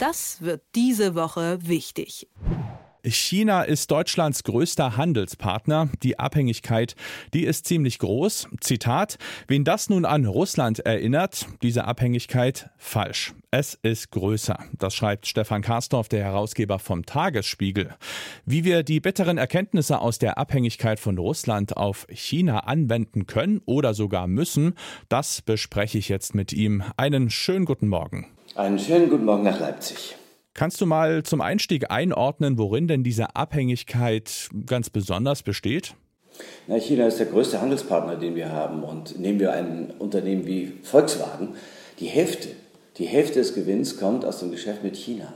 Das wird diese Woche wichtig. China ist Deutschlands größter Handelspartner. Die Abhängigkeit, die ist ziemlich groß. Zitat, wen das nun an Russland erinnert, diese Abhängigkeit, falsch. Es ist größer. Das schreibt Stefan Karstorff, der Herausgeber vom Tagesspiegel. Wie wir die bitteren Erkenntnisse aus der Abhängigkeit von Russland auf China anwenden können oder sogar müssen, das bespreche ich jetzt mit ihm. Einen schönen guten Morgen. Einen schönen guten Morgen nach Leipzig. Kannst du mal zum Einstieg einordnen, worin denn diese Abhängigkeit ganz besonders besteht? Na, China ist der größte Handelspartner, den wir haben. Und nehmen wir ein Unternehmen wie Volkswagen, die Hälfte, die Hälfte des Gewinns kommt aus dem Geschäft mit China.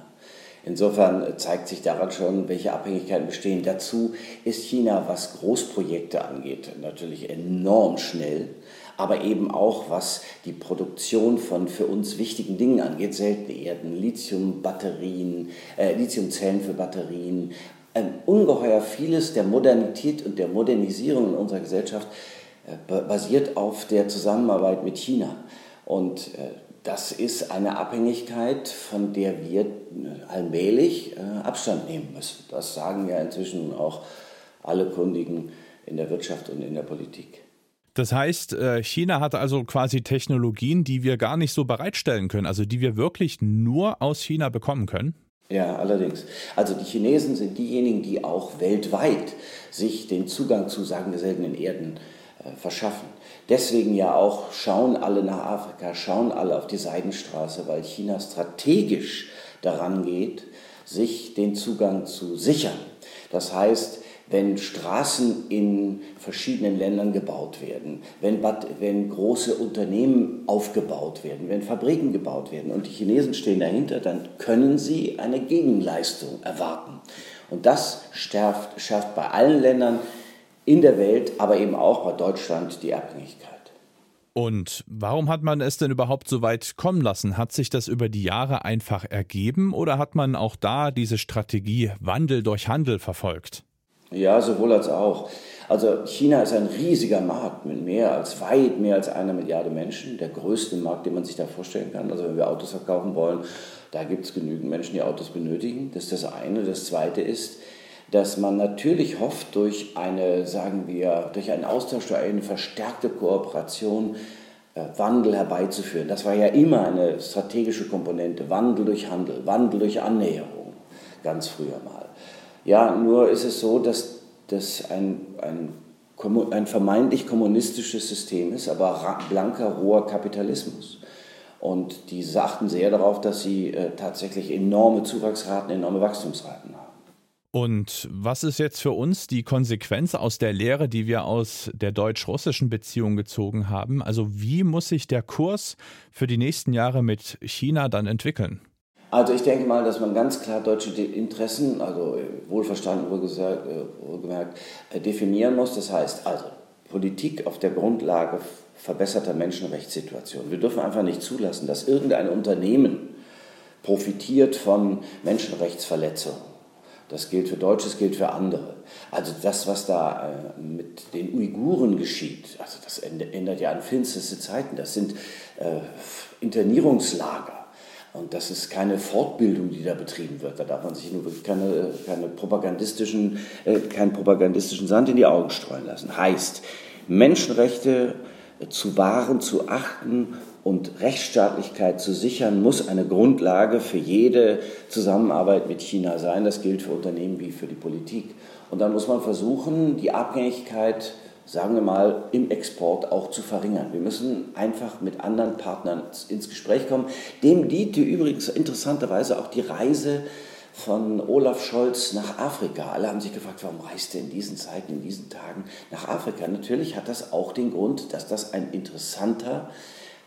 Insofern zeigt sich daran schon, welche Abhängigkeiten bestehen. Dazu ist China, was Großprojekte angeht, natürlich enorm schnell, aber eben auch was die Produktion von für uns wichtigen Dingen angeht, seltene Erden, Lithiumbatterien, äh, Lithiumzellen für Batterien, ein ungeheuer vieles der Modernität und der Modernisierung in unserer Gesellschaft äh, basiert auf der Zusammenarbeit mit China. Und äh, das ist eine Abhängigkeit, von der wir äh, allmählich äh, Abstand nehmen müssen. Das sagen ja inzwischen auch alle Kundigen in der Wirtschaft und in der Politik. Das heißt, äh, China hat also quasi Technologien, die wir gar nicht so bereitstellen können, also die wir wirklich nur aus China bekommen können? Ja, allerdings. Also die Chinesen sind diejenigen, die auch weltweit sich den Zugang zu, sagen wir, seltenen Erden äh, verschaffen. Deswegen ja auch schauen alle nach Afrika, schauen alle auf die Seidenstraße, weil China strategisch daran geht, sich den Zugang zu sichern. Das heißt, wenn Straßen in verschiedenen Ländern gebaut werden, wenn, wenn große Unternehmen aufgebaut werden, wenn Fabriken gebaut werden und die Chinesen stehen dahinter, dann können sie eine Gegenleistung erwarten. Und das schärft, schärft bei allen Ländern in der Welt, aber eben auch bei Deutschland die Abhängigkeit. Und warum hat man es denn überhaupt so weit kommen lassen? Hat sich das über die Jahre einfach ergeben oder hat man auch da diese Strategie Wandel durch Handel verfolgt? Ja, sowohl als auch. Also China ist ein riesiger Markt mit mehr als weit mehr als einer Milliarde Menschen, der größte Markt, den man sich da vorstellen kann. Also wenn wir Autos verkaufen wollen, da gibt es genügend Menschen, die Autos benötigen. Das ist das eine. Das zweite ist, dass man natürlich hofft, durch eine, sagen wir, durch einen Austausch, durch eine verstärkte Kooperation äh, Wandel herbeizuführen. Das war ja immer eine strategische Komponente. Wandel durch Handel, Wandel durch Annäherung, ganz früher mal. Ja, nur ist es so, dass das ein, ein, ein vermeintlich kommunistisches System ist, aber blanker, roher Kapitalismus. Und die achten sehr darauf, dass sie äh, tatsächlich enorme Zuwachsraten, enorme Wachstumsraten haben. Und was ist jetzt für uns die Konsequenz aus der Lehre, die wir aus der deutsch-russischen Beziehung gezogen haben? Also wie muss sich der Kurs für die nächsten Jahre mit China dann entwickeln? Also ich denke mal, dass man ganz klar deutsche Interessen, also wohlverstanden wohlgemerkt, äh, definieren muss. Das heißt also Politik auf der Grundlage verbesserter Menschenrechtssituation. Wir dürfen einfach nicht zulassen, dass irgendein Unternehmen profitiert von Menschenrechtsverletzungen das gilt für Deutsche, das gilt für andere. Also das, was da äh, mit den Uiguren geschieht, also das ändert ja an finsterste Zeiten. Das sind äh, Internierungslager. Und das ist keine Fortbildung, die da betrieben wird. Da darf man sich nur keine, keine propagandistischen, äh, keinen propagandistischen Sand in die Augen streuen lassen. Heißt, Menschenrechte zu wahren, zu achten und Rechtsstaatlichkeit zu sichern, muss eine Grundlage für jede Zusammenarbeit mit China sein. Das gilt für Unternehmen wie für die Politik. Und dann muss man versuchen, die Abhängigkeit, sagen wir mal, im Export auch zu verringern. Wir müssen einfach mit anderen Partnern ins Gespräch kommen. Dem diente übrigens interessanterweise auch die Reise von Olaf Scholz nach Afrika. Alle haben sich gefragt, warum reist er in diesen Zeiten, in diesen Tagen nach Afrika? Natürlich hat das auch den Grund, dass das ein interessanter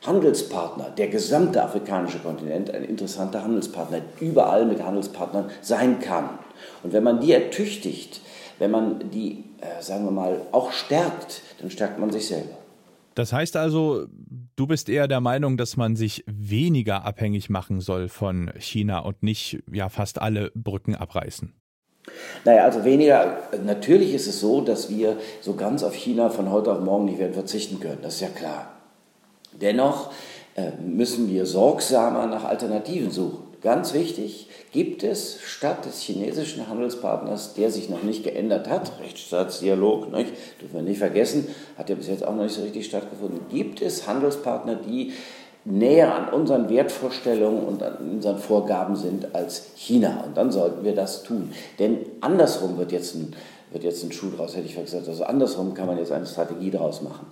Handelspartner, der gesamte afrikanische Kontinent ein interessanter Handelspartner, überall mit Handelspartnern sein kann. Und wenn man die ertüchtigt, wenn man die, äh, sagen wir mal, auch stärkt, dann stärkt man sich selber. Das heißt also, du bist eher der Meinung, dass man sich weniger abhängig machen soll von China und nicht ja fast alle Brücken abreißen. Naja, also weniger. Natürlich ist es so, dass wir so ganz auf China von heute auf morgen nicht werden verzichten können. Das ist ja klar. Dennoch äh, müssen wir sorgsamer nach Alternativen suchen. Ganz wichtig, gibt es statt des chinesischen Handelspartners, der sich noch nicht geändert hat, Rechtsstaatsdialog, nicht, dürfen wir nicht vergessen, hat ja bis jetzt auch noch nicht so richtig stattgefunden, gibt es Handelspartner, die näher an unseren Wertvorstellungen und an unseren Vorgaben sind als China. Und dann sollten wir das tun. Denn andersrum wird jetzt ein, wird jetzt ein Schuh draus, hätte ich gesagt. Also andersrum kann man jetzt eine Strategie daraus machen.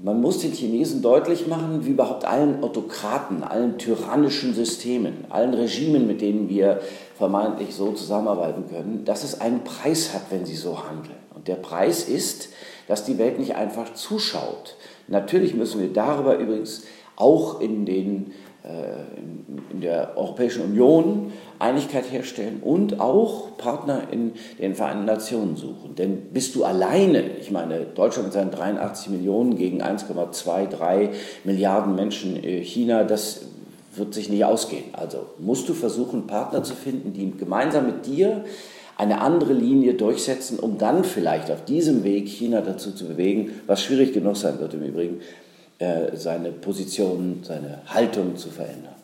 Man muss den Chinesen deutlich machen, wie überhaupt allen Autokraten, allen tyrannischen Systemen, allen Regimen, mit denen wir vermeintlich so zusammenarbeiten können, dass es einen Preis hat, wenn sie so handeln. Und der Preis ist, dass die Welt nicht einfach zuschaut. Natürlich müssen wir darüber übrigens auch in, den, in der Europäischen Union Einigkeit herstellen und auch Partner in den Vereinten Nationen suchen. Denn bist du alleine, ich meine, Deutschland mit seinen 83 Millionen gegen 1,23 Milliarden Menschen, äh, China, das wird sich nicht ausgehen. Also musst du versuchen, Partner zu finden, die gemeinsam mit dir eine andere Linie durchsetzen, um dann vielleicht auf diesem Weg China dazu zu bewegen, was schwierig genug sein wird im Übrigen, äh, seine Position, seine Haltung zu verändern.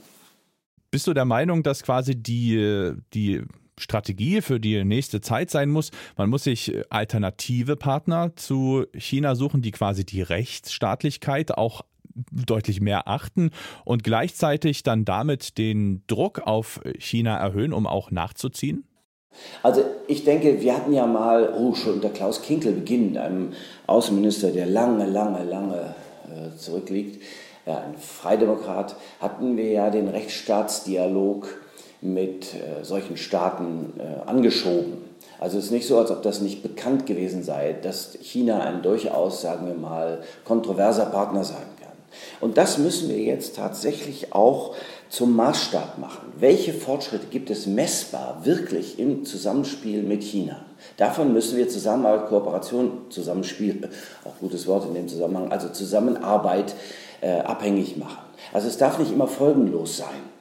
Bist du der Meinung, dass quasi die, die Strategie für die nächste Zeit sein muss, man muss sich alternative Partner zu China suchen, die quasi die Rechtsstaatlichkeit auch deutlich mehr achten und gleichzeitig dann damit den Druck auf China erhöhen, um auch nachzuziehen? Also ich denke, wir hatten ja mal, oh, schon unter Klaus Kinkel beginnend, einem Außenminister, der lange, lange, lange äh, zurückliegt, ein Freidemokrat, hatten wir ja den Rechtsstaatsdialog mit äh, solchen Staaten äh, angeschoben. Also es ist nicht so, als ob das nicht bekannt gewesen sei, dass China ein durchaus, sagen wir mal, kontroverser Partner sein kann. Und das müssen wir jetzt tatsächlich auch zum Maßstab machen. Welche Fortschritte gibt es messbar wirklich im Zusammenspiel mit China? Davon müssen wir Zusammenarbeit, Kooperation, Zusammenspiel, auch gutes Wort in dem Zusammenhang, also Zusammenarbeit äh, abhängig machen. Also es darf nicht immer folgenlos sein.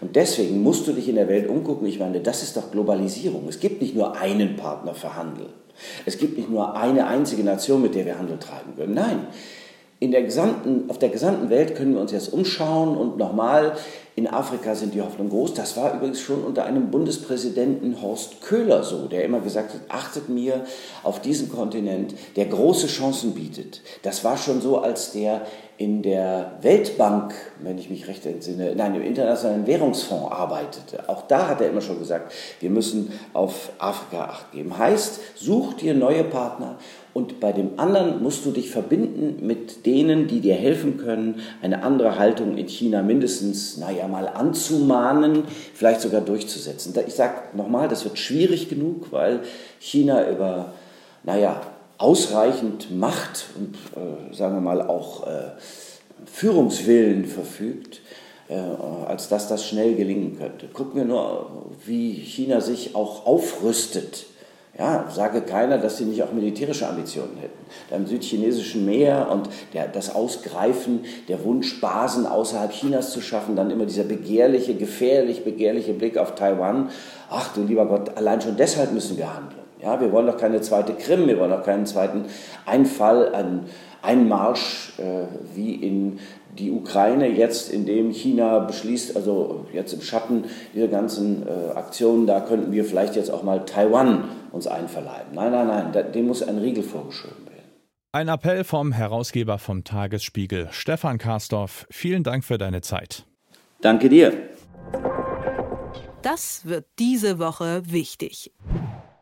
Und deswegen musst du dich in der Welt umgucken. Ich meine, das ist doch Globalisierung. Es gibt nicht nur einen Partner für Handel. Es gibt nicht nur eine einzige Nation, mit der wir Handel treiben können. Nein, in der gesamten, auf der gesamten Welt können wir uns jetzt umschauen und nochmal, in Afrika sind die Hoffnungen groß. Das war übrigens schon unter einem Bundespräsidenten Horst Köhler so, der immer gesagt hat, achtet mir auf diesen Kontinent, der große Chancen bietet. Das war schon so, als der in der Weltbank, wenn ich mich recht entsinne, nein, im Internationalen Währungsfonds arbeitete. Auch da hat er immer schon gesagt, wir müssen auf Afrika acht geben. Heißt, such dir neue Partner und bei dem anderen musst du dich verbinden mit denen, die dir helfen können, eine andere Haltung in China mindestens, naja, mal anzumahnen, vielleicht sogar durchzusetzen. Ich sage nochmal, das wird schwierig genug, weil China über, naja, ausreichend Macht und, äh, sagen wir mal, auch äh, Führungswillen verfügt, äh, als dass das schnell gelingen könnte. Gucken wir nur, wie China sich auch aufrüstet. Ja, sage keiner, dass sie nicht auch militärische Ambitionen hätten. Im südchinesischen Meer und der, das Ausgreifen, der Wunsch, Basen außerhalb Chinas zu schaffen, dann immer dieser begehrliche, gefährlich begehrliche Blick auf Taiwan. Ach du lieber Gott, allein schon deshalb müssen wir handeln. Ja, wir wollen doch keine zweite Krim, wir wollen doch keinen zweiten Einfall, einen Einmarsch äh, wie in die Ukraine jetzt, indem China beschließt, also jetzt im Schatten dieser ganzen äh, Aktionen, da könnten wir vielleicht jetzt auch mal Taiwan uns einverleiben. Nein, nein, nein, dem muss ein Riegel vorgeschoben werden. Ein Appell vom Herausgeber vom Tagesspiegel, Stefan Karsdorf. Vielen Dank für deine Zeit. Danke dir. Das wird diese Woche wichtig.